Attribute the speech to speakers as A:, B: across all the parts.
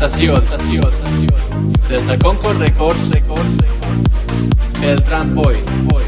A: Sensació, sensació, des de Concord Records, Records, el Tramp Boy, Boy,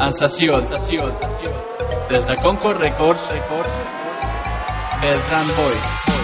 A: En sessió, en sessió. Des de Concord Records, Records, Beltran Boy.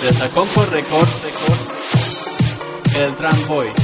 B: Des de Concord Records, Records, el Tramboy.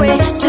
A: We.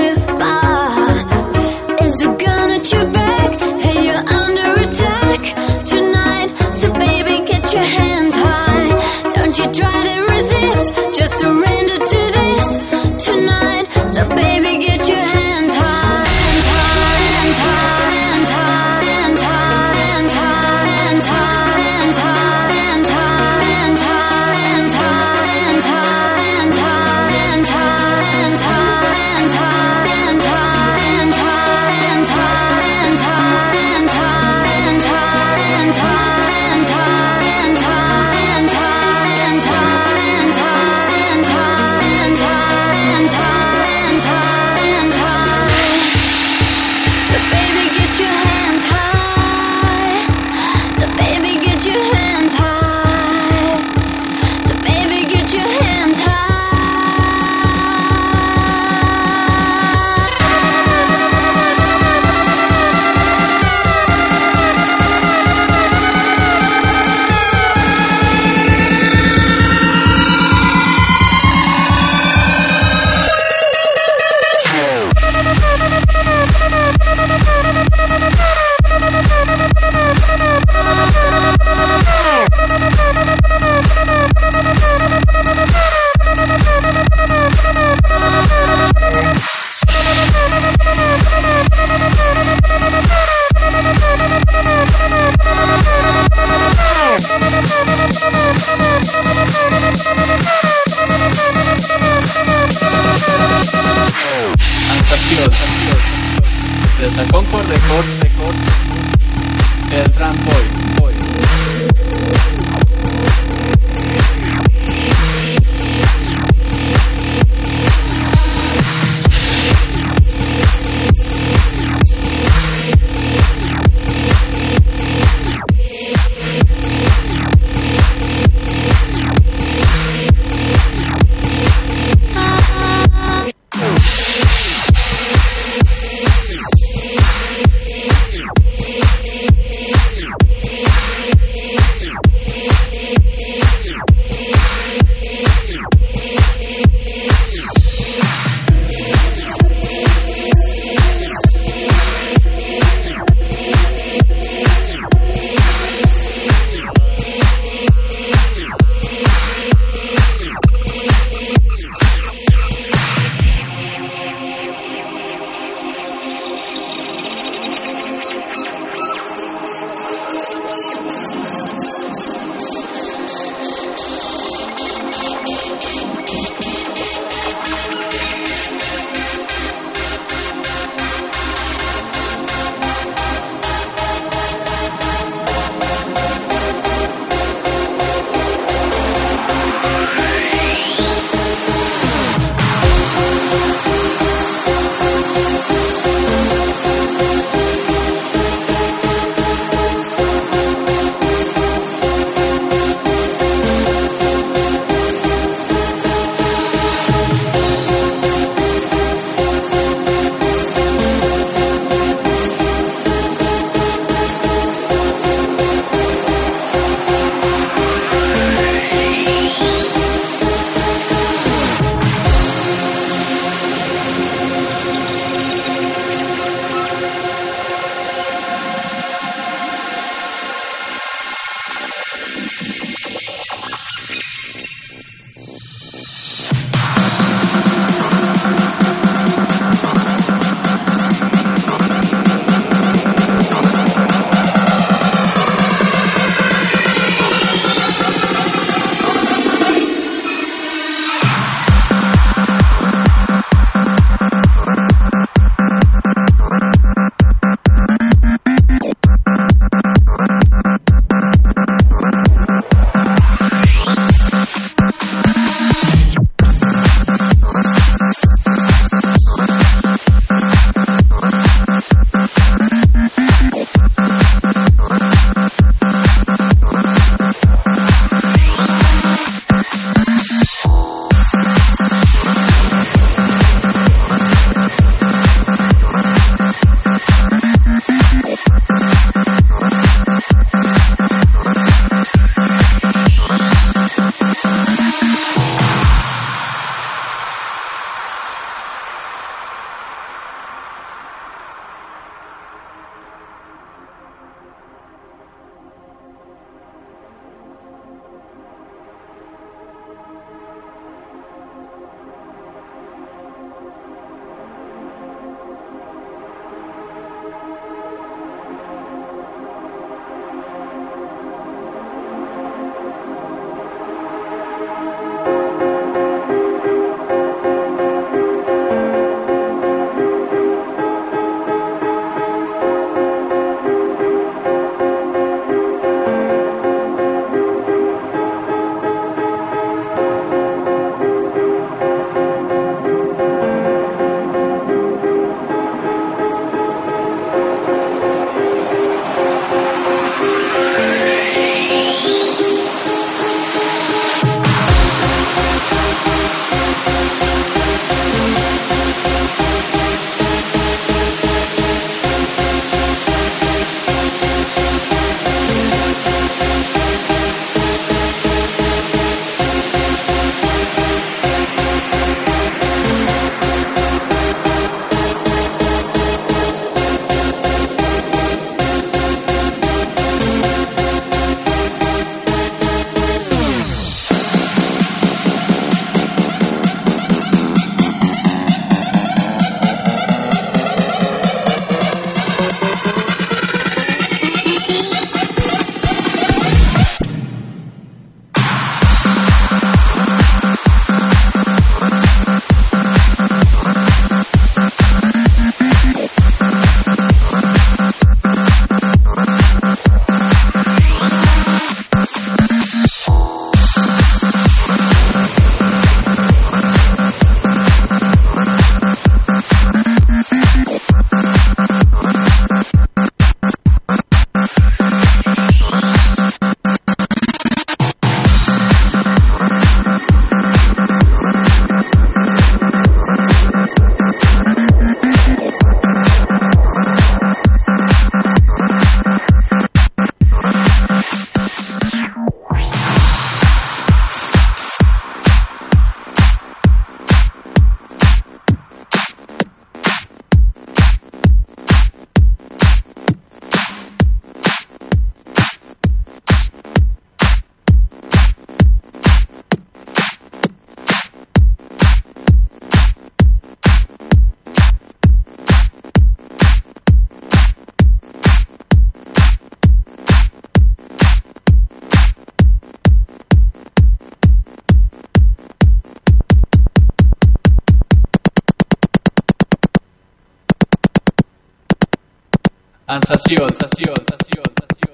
A: En sessió, en sessió.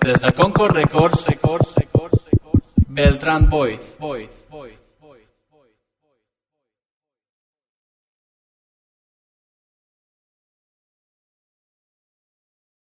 A: Des de Concord Records, Records, Records, Records, Beltran Boyd, Boyd.